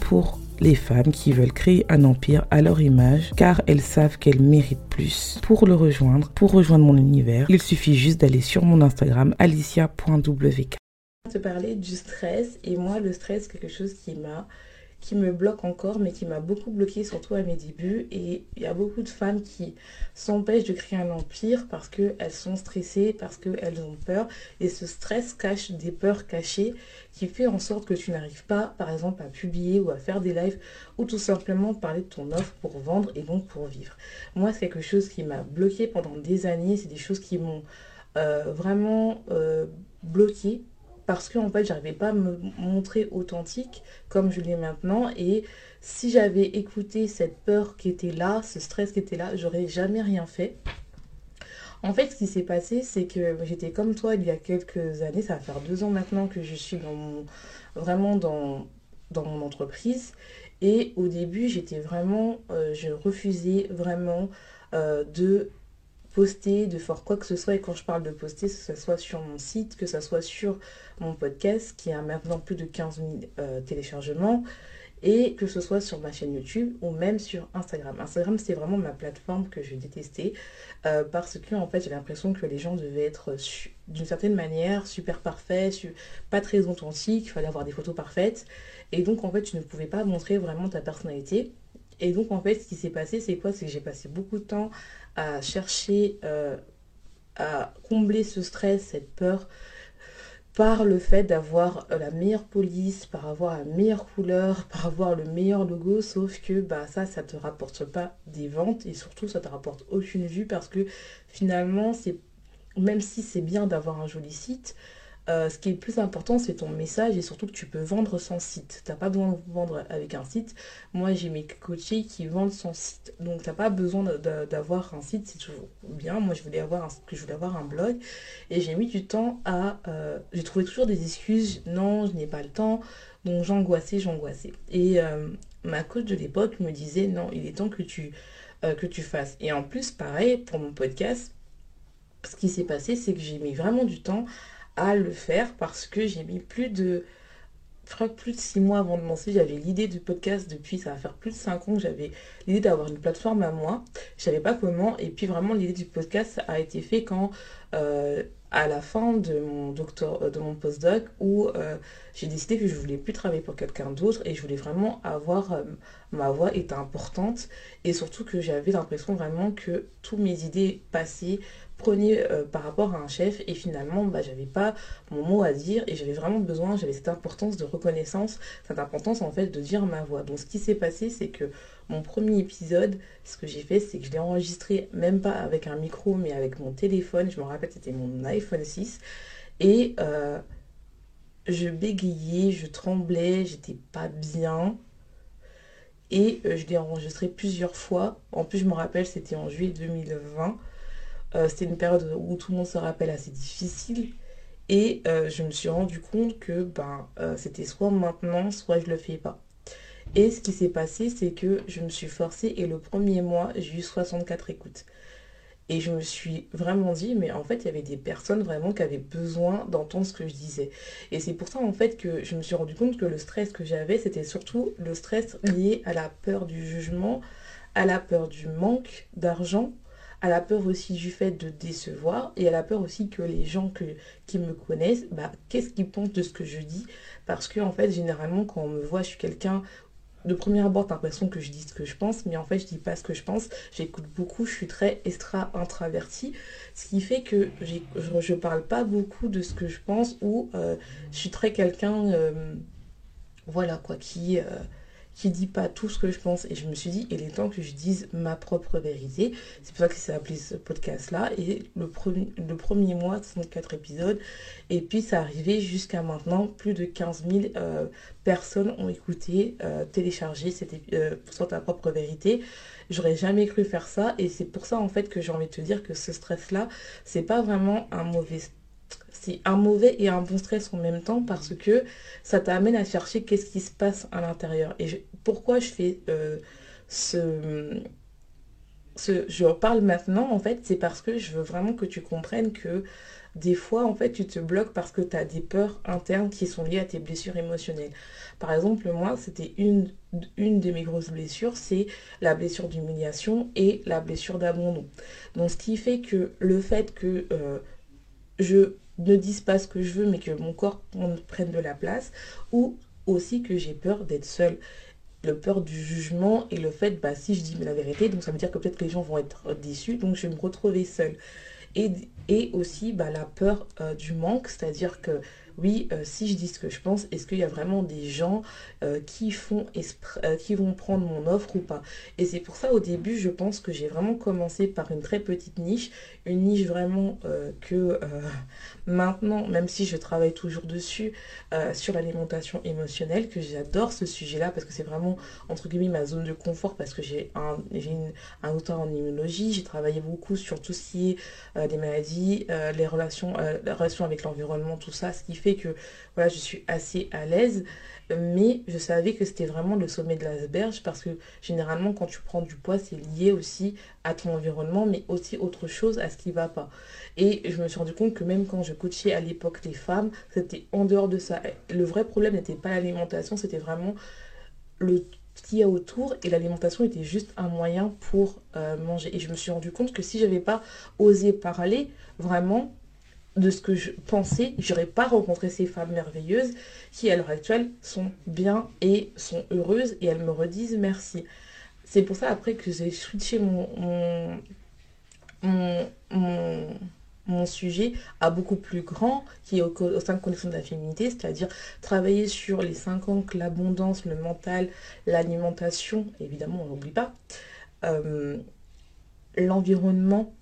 Pour les femmes qui veulent créer un empire à leur image car elles savent qu'elles méritent plus. Pour le rejoindre, pour rejoindre mon univers, il suffit juste d'aller sur mon Instagram alicia.wk. te parler du stress et moi le stress quelque chose qui m'a qui me bloque encore, mais qui m'a beaucoup bloqué, surtout à mes débuts. Et il y a beaucoup de femmes qui s'empêchent de créer un empire parce qu'elles sont stressées, parce qu'elles ont peur. Et ce stress cache des peurs cachées qui fait en sorte que tu n'arrives pas, par exemple, à publier ou à faire des lives ou tout simplement parler de ton offre pour vendre et donc pour vivre. Moi, c'est quelque chose qui m'a bloqué pendant des années. C'est des choses qui m'ont euh, vraiment euh, bloqué parce que en fait j'arrivais pas à me montrer authentique comme je l'ai maintenant et si j'avais écouté cette peur qui était là, ce stress qui était là, j'aurais jamais rien fait. En fait, ce qui s'est passé, c'est que j'étais comme toi il y a quelques années, ça va faire deux ans maintenant que je suis vraiment dans, dans mon entreprise. Et au début, j'étais vraiment, euh, je refusais vraiment euh, de poster, de faire quoi que ce soit. Et quand je parle de poster, que ce soit sur mon site, que ce soit sur mon podcast qui a maintenant plus de 15 000 euh, téléchargements, et que ce soit sur ma chaîne YouTube ou même sur Instagram. Instagram, c'est vraiment ma plateforme que je détestais euh, parce que en fait, j'ai l'impression que les gens devaient être d'une certaine manière super parfaits, pas très authentiques, il fallait avoir des photos parfaites. Et donc, en fait, tu ne pouvais pas montrer vraiment ta personnalité. Et donc, en fait, ce qui s'est passé, c'est quoi? C'est que j'ai passé beaucoup de temps à chercher euh, à combler ce stress, cette peur, par le fait d'avoir la meilleure police, par avoir la meilleure couleur, par avoir le meilleur logo, sauf que bah, ça, ça te rapporte pas des ventes et surtout ça te rapporte aucune vue parce que finalement, c'est même si c'est bien d'avoir un joli site, euh, ce qui est le plus important, c'est ton message et surtout que tu peux vendre sans site. Tu n'as pas besoin de vendre avec un site. Moi, j'ai mes coachés qui vendent sans site. Donc, tu n'as pas besoin d'avoir un site, c'est toujours bien. Moi, je voulais avoir un, je voulais avoir un blog et j'ai mis du temps à... Euh, j'ai trouvé toujours des excuses. Non, je n'ai pas le temps. Donc, j'angoissais, j'angoissais. Et euh, ma coach de l'époque me disait, non, il est temps que tu, que tu fasses. Et en plus, pareil, pour mon podcast, ce qui s'est passé, c'est que j'ai mis vraiment du temps à le faire parce que j'ai mis plus de plus de six mois avant de lancer, j'avais l'idée du podcast depuis, ça va faire plus de cinq ans que j'avais l'idée d'avoir une plateforme à moi. Je savais pas comment. Et puis vraiment, l'idée du podcast a été fait quand, euh, à la fin de mon, docteur, euh, de mon postdoc, où euh, j'ai décidé que je voulais plus travailler pour quelqu'un d'autre et je voulais vraiment avoir, ma voix était importante. Et surtout que j'avais l'impression vraiment que toutes mes idées passées prenais euh, par rapport à un chef et finalement bah, j'avais pas mon mot à dire et j'avais vraiment besoin, j'avais cette importance de reconnaissance, cette importance en fait de dire ma voix. Donc ce qui s'est passé c'est que mon premier épisode, ce que j'ai fait c'est que je l'ai enregistré même pas avec un micro mais avec mon téléphone, je me rappelle c'était mon iPhone 6 et euh, je bégayais, je tremblais, j'étais pas bien. Et euh, je l'ai enregistré plusieurs fois. En plus, je me rappelle, c'était en juillet 2020. Euh, c'était une période où tout le monde se rappelle assez difficile. Et euh, je me suis rendu compte que ben, euh, c'était soit maintenant, soit je le fais pas. Et ce qui s'est passé, c'est que je me suis forcée et le premier mois, j'ai eu 64 écoutes. Et je me suis vraiment dit, mais en fait, il y avait des personnes vraiment qui avaient besoin d'entendre ce que je disais. Et c'est pour ça, en fait, que je me suis rendu compte que le stress que j'avais, c'était surtout le stress lié à la peur du jugement, à la peur du manque d'argent à la peur aussi du fait de décevoir et à la peur aussi que les gens qui me connaissent, bah, qu'est-ce qu'ils pensent de ce que je dis? Parce que en fait, généralement, quand on me voit, je suis quelqu'un de premier abord, t'as l'impression que je dis ce que je pense, mais en fait, je dis pas ce que je pense. J'écoute beaucoup, je suis très extra-introvertie, ce qui fait que je, je parle pas beaucoup de ce que je pense ou euh, je suis très quelqu'un. Euh, voilà quoi, qui qui dit pas tout ce que je pense. Et je me suis dit, il est temps que je dise ma propre vérité. C'est pour ça que c'est appelé ce podcast-là. Et le premier, le premier mois, 64 épisodes. Et puis, ça arrivé jusqu'à maintenant. Plus de 15 000 euh, personnes ont écouté, euh, téléchargé cette, euh, pour ta propre vérité. J'aurais jamais cru faire ça. Et c'est pour ça, en fait, que j'ai envie de te dire que ce stress-là, c'est pas vraiment un mauvais c'est un mauvais et un bon stress en même temps parce que ça t'amène à chercher qu'est-ce qui se passe à l'intérieur. Et pourquoi je fais euh, ce, ce... Je parle maintenant, en fait, c'est parce que je veux vraiment que tu comprennes que des fois, en fait, tu te bloques parce que tu as des peurs internes qui sont liées à tes blessures émotionnelles. Par exemple, moi, c'était une, une de mes grosses blessures, c'est la blessure d'humiliation et la blessure d'abandon. Donc, ce qui fait que le fait que euh, je ne dise pas ce que je veux, mais que mon corps prenne de la place, ou aussi que j'ai peur d'être seule. Le peur du jugement et le fait, bah, si je dis la vérité, donc ça veut dire que peut-être que les gens vont être déçus, donc je vais me retrouver seule. Et, et aussi bah, la peur euh, du manque, c'est-à-dire que oui, euh, si je dis ce que je pense, est-ce qu'il y a vraiment des gens euh, qui, font qui vont prendre mon offre ou pas? Et c'est pour ça, au début, je pense que j'ai vraiment commencé par une très petite niche, une niche vraiment que maintenant, même si je travaille toujours dessus, sur l'alimentation émotionnelle, que j'adore ce sujet-là parce que c'est vraiment, entre guillemets, ma zone de confort parce que j'ai un, un auteur en immunologie, j'ai travaillé beaucoup sur tout ce qui est des maladies, les relations, la relation avec l'environnement, tout ça, ce qui fait que voilà, je suis assez à l'aise. Mais je savais que c'était vraiment le sommet de l'asperge parce que généralement quand tu prends du poids, c'est lié aussi à ton environnement, mais aussi autre chose à ce qui va pas. Et je me suis rendu compte que même quand je coachais à l'époque les femmes, c'était en dehors de ça. Le vrai problème n'était pas l'alimentation, c'était vraiment le ce qu'il y a autour et l'alimentation était juste un moyen pour euh, manger. Et je me suis rendu compte que si j'avais pas osé parler, vraiment, de ce que je pensais, j'aurais pas rencontré ces femmes merveilleuses qui à l'heure actuelle sont bien et sont heureuses et elles me redisent merci. C'est pour ça après que j'ai switché mon, sujet à beaucoup plus grand qui est au, sein de connexion de la féminité, c'est-à-dire travailler sur les cinq ancres, l'abondance, le mental, l'alimentation, évidemment on n'oublie pas, euh, l'environnement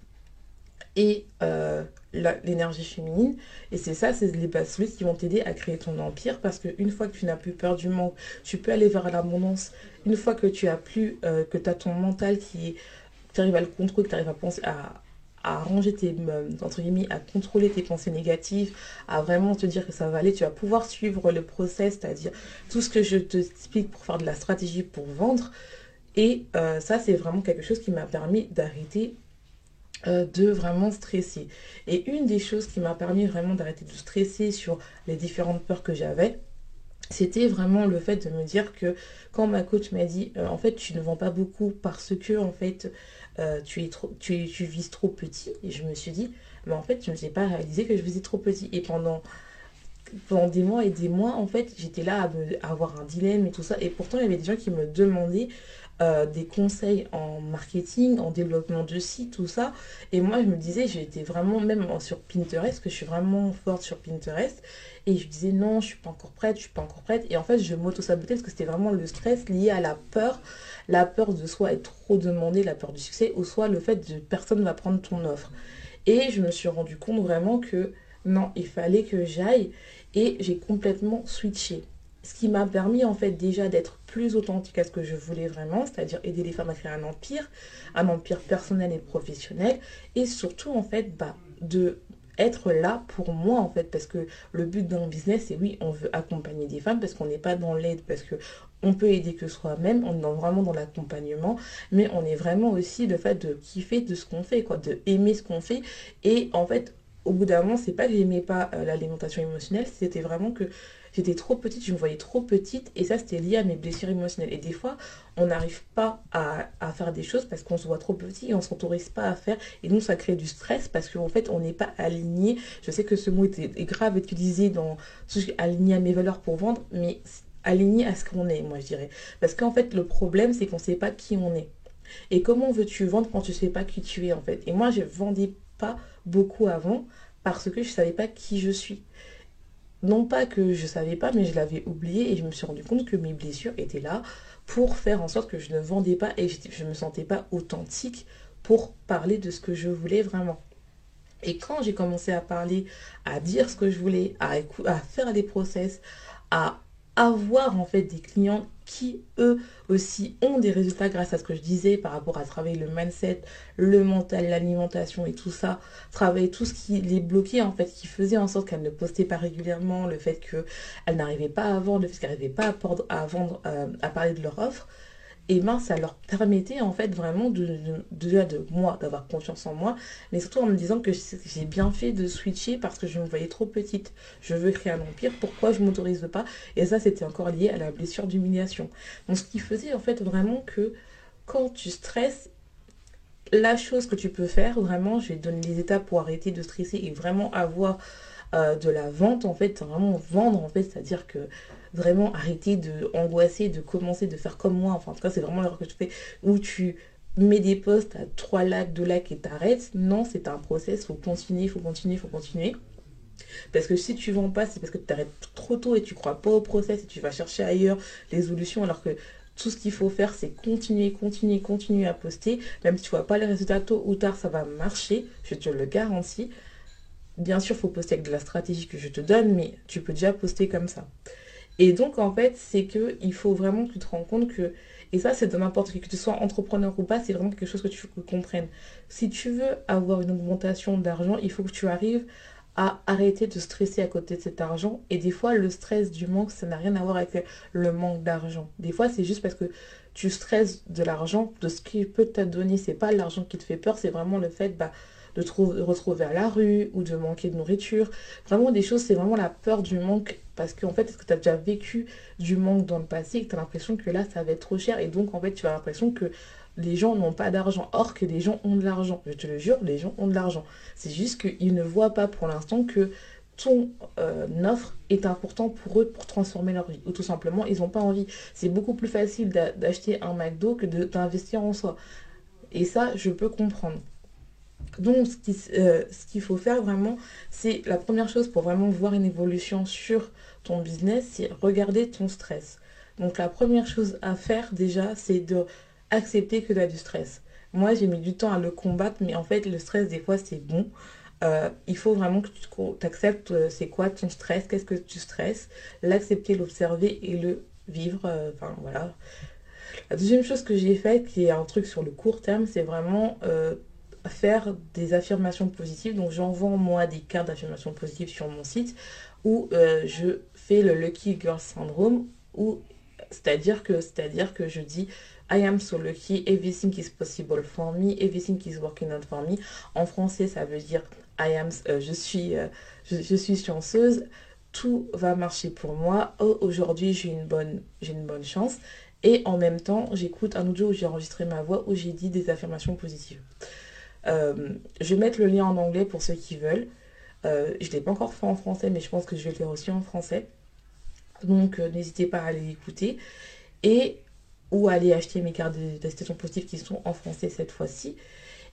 et euh, l'énergie féminine. Et c'est ça, c'est les bases qui vont t'aider à créer ton empire parce qu'une fois que tu n'as plus peur du manque, tu peux aller vers l'abondance. Une fois que tu as plus, euh, que tu as ton mental qui tu arrives à le contrôler, tu arrives à penser à, à ranger tes, euh, entre guillemets, à contrôler tes pensées négatives, à vraiment te dire que ça va aller, tu vas pouvoir suivre le process, c'est-à-dire tout ce que je te explique pour faire de la stratégie pour vendre. Et euh, ça, c'est vraiment quelque chose qui m'a permis d'arrêter euh, de vraiment stresser. Et une des choses qui m'a permis vraiment d'arrêter de stresser sur les différentes peurs que j'avais, c'était vraiment le fait de me dire que quand ma coach m'a dit en fait tu ne vends pas beaucoup parce que en fait euh, tu, es trop, vises trop petit. Et je me suis dit mais en fait je ne sais pas réalisé que je visais trop petit. Et pendant pendant des mois et des mois en fait j'étais là à, avoir un dilemme et tout ça. Et pourtant il y avait des gens qui me demandaient euh, des conseils en marketing, en développement de site, tout ça. Et moi, je me disais, j'étais vraiment, même sur Pinterest, que je suis vraiment forte sur Pinterest. Et je disais, non, je suis pas encore prête, je suis pas encore prête. Et en fait, je m'auto-sabotais parce que c'était vraiment le stress lié à la peur. La peur de soit être trop demandé, la peur du succès, ou soit le fait que personne va prendre ton offre. Et je me suis rendu compte vraiment que non, il fallait que j'aille. Et j'ai complètement switché. Ce qui m'a permis en fait déjà d'être plus authentique à ce que je voulais vraiment, c'est-à-dire aider les femmes à créer un empire, un empire personnel et professionnel, et surtout en fait bah, de être là pour moi en fait parce que le but d'un business c'est oui on veut accompagner des femmes parce qu'on n'est pas dans l'aide parce que on peut aider que soi-même on est vraiment dans l'accompagnement mais on est vraiment aussi le fait de kiffer de ce qu'on fait quoi de aimer ce qu'on fait et en fait au bout d'un moment c'est pas que j'aimais pas euh, l'alimentation émotionnelle c'était vraiment que J'étais trop petite, je me voyais trop petite et ça c'était lié à mes blessures émotionnelles. Et des fois, on n'arrive pas à, faire des choses parce qu'on se voit trop petit et on ne s'autorise pas à faire. Et nous, ça crée du stress parce qu'en fait, on n'est pas aligné. Je sais que ce mot est, grave utilisé dans aligné à mes valeurs pour vendre, mais aligné à ce qu'on est, moi je dirais. Parce qu'en fait, le problème, c'est qu'on ne sait pas qui on est. Et comment veux-tu vendre quand tu ne sais pas qui tu es en fait? Et moi, je ne vendais pas beaucoup avant parce que je ne savais pas qui je suis. Non pas que je savais pas, mais je l'avais oublié et je me suis rendu compte que mes blessures étaient là pour faire en sorte que je ne vendais pas et je ne me sentais pas authentique pour parler de ce que je voulais vraiment. Et quand j'ai commencé à parler, à dire ce que je voulais, à, à faire des process, à avoir en fait des clients qui eux aussi ont des résultats grâce à ce que je disais par rapport à travailler le mindset, le mental, l'alimentation et tout ça, travailler tout ce qui les bloquait en fait, qui faisait en sorte qu'elles ne postaient pas régulièrement, le fait qu'elles n'arrivaient pas à vendre, le fait qu'elles n'arrivaient pas à, vendre, euh, à parler de leur offre, et ben ça leur permettait en fait vraiment de, de, de, moi d'avoir confiance en moi mais surtout en me disant que j'ai bien fait de switcher parce que je me voyais trop petite. Je veux créer un empire pourquoi je m'autorise pas? Et ça c'était encore lié à la blessure d'humiliation. Donc ce qui faisait en fait vraiment que quand tu stresses la chose que tu peux faire vraiment je vais te donner les étapes pour arrêter de stresser et vraiment avoir euh, de la vente en fait vraiment vendre en fait c'est à dire que vraiment arrêter de angoisser, de commencer, de faire comme moi. Enfin, en tout cas, c'est vraiment l'erreur que tu fais où tu mets des postes à 3 lacs, 2 lacs et t'arrêtes. Non, c'est un process, faut continuer, faut continuer, faut continuer. Parce que si tu vends pas, c'est parce que tu t'arrêtes trop tôt et tu crois pas au process et tu vas chercher ailleurs les solutions alors que tout ce qu'il faut faire, c'est continuer, continuer, continuer à poster. Même si tu vois pas les résultats tôt ou tard, ça va marcher, je te le garantis. Bien sûr, faut poster avec de la stratégie que je te donne, mais tu peux déjà poster comme ça. Et donc, en fait, c'est que il faut vraiment que tu te rends compte que, et ça, c'est de n'importe qui, que tu sois entrepreneur ou pas, c'est vraiment quelque chose que tu comprennes. Si tu veux avoir une augmentation d'argent, il faut que tu arrives à arrêter de stresser à côté de cet argent. Et des fois, le stress du manque, ça n'a rien à voir avec le manque d'argent. Des fois, c'est juste parce que tu stresses de l'argent, de ce qu'il peut te donner. C'est pas l'argent qui te fait peur, c'est vraiment le fait, bah, de retrouver à la rue ou de manquer de nourriture. Vraiment des choses, c'est vraiment la peur du manque parce qu'en fait, est-ce que tu as déjà vécu du manque dans le passé et que tu as l'impression que là, ça va être trop cher et donc en fait, tu as l'impression que les gens n'ont pas d'argent. Or que les gens ont de l'argent. Je te le jure, les gens ont de l'argent. C'est juste qu'ils ne voient pas pour l'instant que ton euh, offre est important pour eux pour transformer leur vie. Ou tout simplement, ils n'ont pas envie. C'est beaucoup plus facile d'acheter un McDo que d'investir en soi. Et ça, je peux comprendre. Donc, euh, ce qu'il faut faire vraiment, c'est la première chose pour vraiment voir une évolution sur ton business, c'est regarder ton stress. Donc, la première chose à faire déjà, c'est de accepter que tu as du stress. Moi, j'ai mis du temps à le combattre, mais en fait, le stress, des fois, c'est bon. Euh, il faut vraiment que tu acceptes euh, c'est quoi ton stress, qu'est-ce que tu stresses, l'accepter, l'observer et le vivre. Enfin, voilà. La deuxième chose que j'ai faite, qui est un truc sur le court terme, c'est vraiment faire des affirmations positives. Donc j'envoie moi des cartes d'affirmations positives sur mon site où euh, je fais le Lucky Girl Syndrome où c'est-à-dire que c'est-à-dire que je dis I am so lucky, everything is possible for me, everything is working out for me. En français, ça veut dire I am euh, je suis euh, je, suis chanceuse, tout va marcher pour moi. Oh, aujourd'hui, j'ai une bonne j'ai une bonne chance et en même temps, j'écoute un audio où j'ai enregistré ma voix où j'ai dit des affirmations positives. Euh, je vais mettre le lien en anglais pour ceux qui veulent. Euh, je ne l'ai pas encore fait en français, mais je pense que je vais le faire aussi en français. Donc euh, n'hésitez pas à aller écouter. Et ou aller acheter mes cartes d'attestation positive qui sont en français cette fois-ci.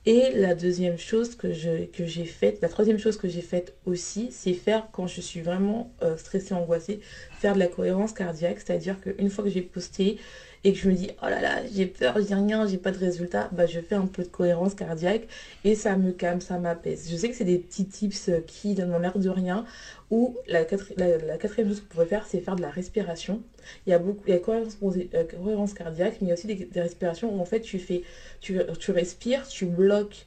Et la deuxième chose que j'ai que faite, la troisième chose que j'ai faite aussi, c'est faire quand je suis vraiment stressée, angoissée, faire de la cohérence cardiaque. C'est-à-dire qu'une fois que j'ai posté et que je me dis oh là là j'ai peur j'ai rien j'ai pas de résultat bah je fais un peu de cohérence cardiaque et ça me calme ça m'apaise. Je sais que c'est des petits tips qui donnent l'air de rien ou la, quatrième chose que vous pouvez faire c'est faire de la respiration. Il y a beaucoup il y a cohérence, euh, cohérence cardiaque mais il y a aussi des, respirations où en fait tu fais tu, tu respires tu bloques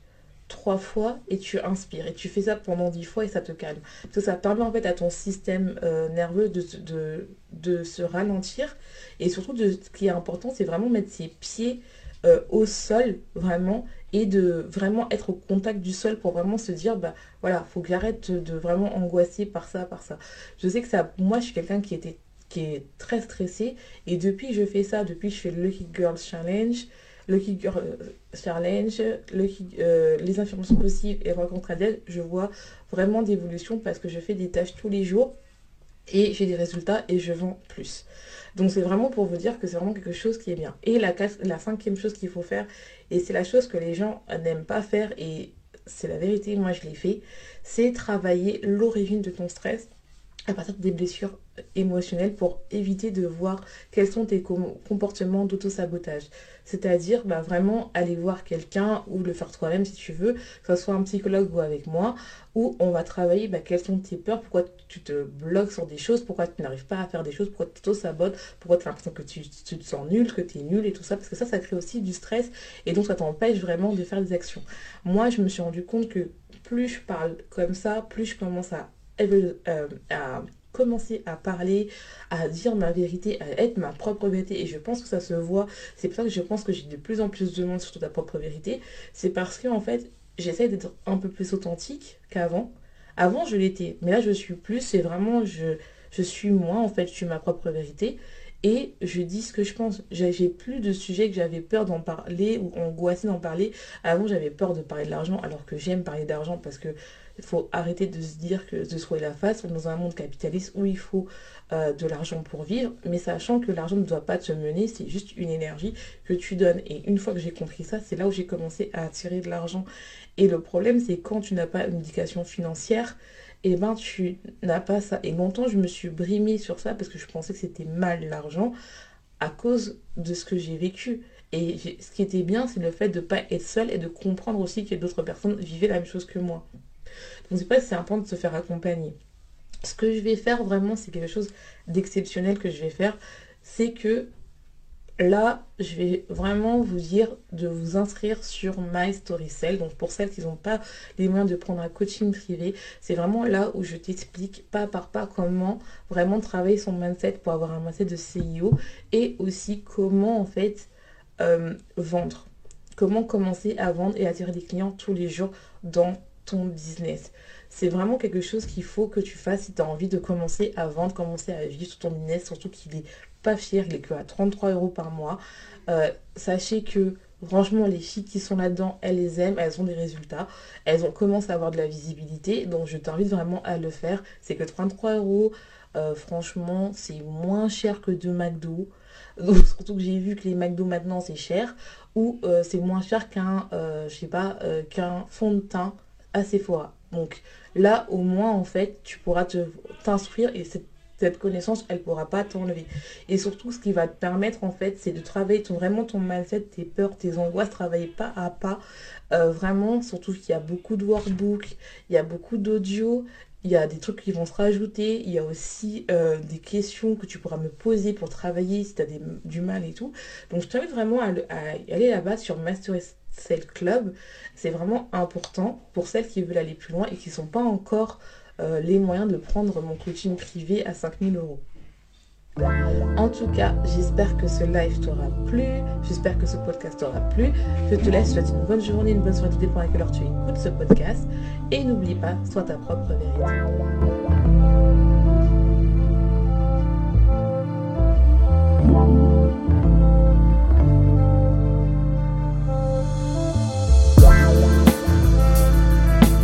trois fois et tu inspires. Et tu fais ça pendant dix fois et ça te calme. Parce ça permet en fait à ton système euh, nerveux de, de, se ralentir. Et surtout, de, ce qui est important, c'est vraiment mettre ses pieds euh, au sol, vraiment, et de vraiment être au contact du sol pour vraiment se dire, bah voilà, faut que j'arrête de vraiment angoisser par ça, par ça. Je sais que ça, moi, je suis quelqu'un qui était qui est très stressé et depuis je fais ça depuis je fais le Lucky Girls Challenge Lucky Girl euh, Challenge, euh, les informations possibles et rencontres à d'aide, je vois vraiment d'évolution parce que je fais des tâches tous les jours et j'ai des résultats et je vends plus. Donc c'est vraiment pour vous dire que c'est vraiment quelque chose qui est bien. Et la cinquième chose qu'il faut faire, et c'est la chose que les gens n'aiment pas faire, et c'est la vérité, moi je l'ai fait, c'est travailler l'origine de ton stress à partir des blessures émotionnelles pour éviter de voir quels sont tes comportements d'auto-sabotage. C'est-à-dire bah, vraiment aller voir quelqu'un ou le faire toi-même si tu veux, que ce soit un psychologue ou avec moi, où on va travailler bah, quelles sont tes peurs, pourquoi tu te bloques sur des choses, pourquoi tu n'arrives pas à faire des choses, pourquoi tu t'auto-sabotes, pourquoi tu as l'impression que tu, tu, te sens nul, que tu es nul et tout ça, parce que ça, ça crée aussi du stress et donc ça t'empêche vraiment de faire des actions. Moi, je me suis rendu compte que plus je parle comme ça, plus je commence à, euh, à commencer à parler, à dire ma vérité, à être ma propre vérité. Et je pense que ça se voit. C'est pour ça que je pense que j'ai de plus en plus de monde sur ta propre vérité. C'est parce que en fait, j'essaie d'être un peu plus authentique qu'avant. Avant, je l'étais. Mais là, je suis plus. C'est vraiment, je, je suis moi, en fait. Je suis ma propre vérité. Et je dis ce que je pense. J'ai plus de sujets que j'avais peur d'en parler ou angoissé d'en parler. Avant, j'avais peur de parler de l'argent, alors que j'aime parler d'argent parce que il faut arrêter de se dire que de soit la face. dans un monde capitaliste où il faut euh, de l'argent pour vivre, mais sachant que l'argent ne doit pas te mener, c'est juste une énergie que tu donnes. Et une fois que j'ai compris ça, c'est là où j'ai commencé à attirer de l'argent. Et le problème, c'est quand tu n'as pas une éducation financière, et eh ben tu n'as pas ça. Et longtemps, je me suis brimée sur ça parce que je pensais que c'était mal l'argent à cause de ce que j'ai vécu. Et ce qui était bien, c'est le fait de ne pas être seule et de comprendre aussi que d'autres personnes vivaient la même chose que moi. Donc c'est pas c'est important de se faire accompagner. Ce que je vais faire vraiment, c'est quelque chose d'exceptionnel que je vais faire, c'est que là, je vais vraiment vous dire de vous inscrire sur My Story Cell. Donc pour celles qui n'ont pas les moyens de prendre un coaching privé, c'est vraiment là où je t'explique pas par pas comment vraiment travailler son mindset pour avoir un mindset de CEO et aussi comment en fait euh, vendre. Comment commencer à vendre et attirer des clients tous les jours dans business. C'est vraiment quelque chose qu'il faut que tu fasses si tu as envie de commencer à vendre, commencer à vivre sur ton business, surtout qu'il est pas fier, il est que à 33 euros par mois. Euh, sachez que franchement les filles qui sont là-dedans, elles les aiment, elles ont des résultats, elles ont commencé à avoir de la visibilité, donc je t'invite vraiment à le faire. C'est que 33 euros, euh, franchement, c'est moins cher que de McDo. Surtout que j'ai vu que les McDo maintenant c'est cher, ou euh, c'est moins cher qu'un, je sais pas, qu'un fond de teint à Sephora. Donc là, au moins, en fait, tu pourras t'instruire et cette, connaissance, elle pourra pas t'enlever. Et surtout, ce qui va te permettre, en fait, c'est de travailler ton, vraiment ton mindset, tes peurs, tes angoisses, travailler pas à pas. Euh, vraiment, surtout qu'il y a beaucoup de workbooks, il y a beaucoup d'audio, il y a des trucs qui vont se rajouter, il y a aussi euh, des questions que tu pourras me poser pour travailler si tu as du mal et tout. Donc je t'invite vraiment à, aller là-bas sur Master Cell Club. C'est vraiment important pour celles qui veulent aller plus loin et qui ne sont pas encore euh, les moyens de prendre mon coaching privé à 5000 euros. En tout cas, j'espère que ce live t'aura plu, j'espère que ce podcast t'aura plu. Je te laisse, je te souhaite une bonne journée, une bonne soirée, tout dépend à quelle heure tu écoutes ce podcast. Et n'oublie pas, sois ta propre vérité.